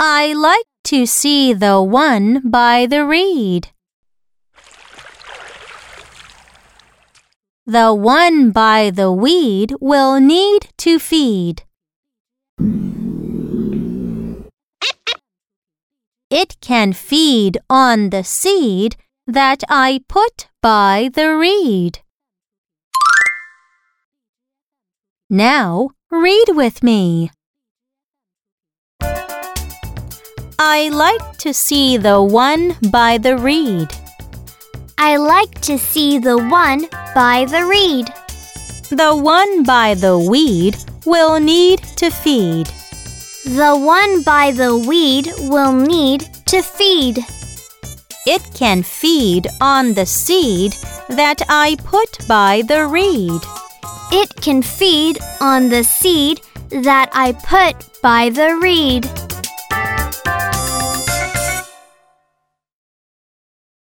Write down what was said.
I like to see the one by the reed. The one by the weed will need to feed. It can feed on the seed that I put by the reed. Now read with me. I like to see the one by the reed. I like to see the one by the reed. The one by the weed will need to feed. The one by the weed will need to feed. It can feed on the seed that I put by the reed. It can feed on the seed that I put by the reed.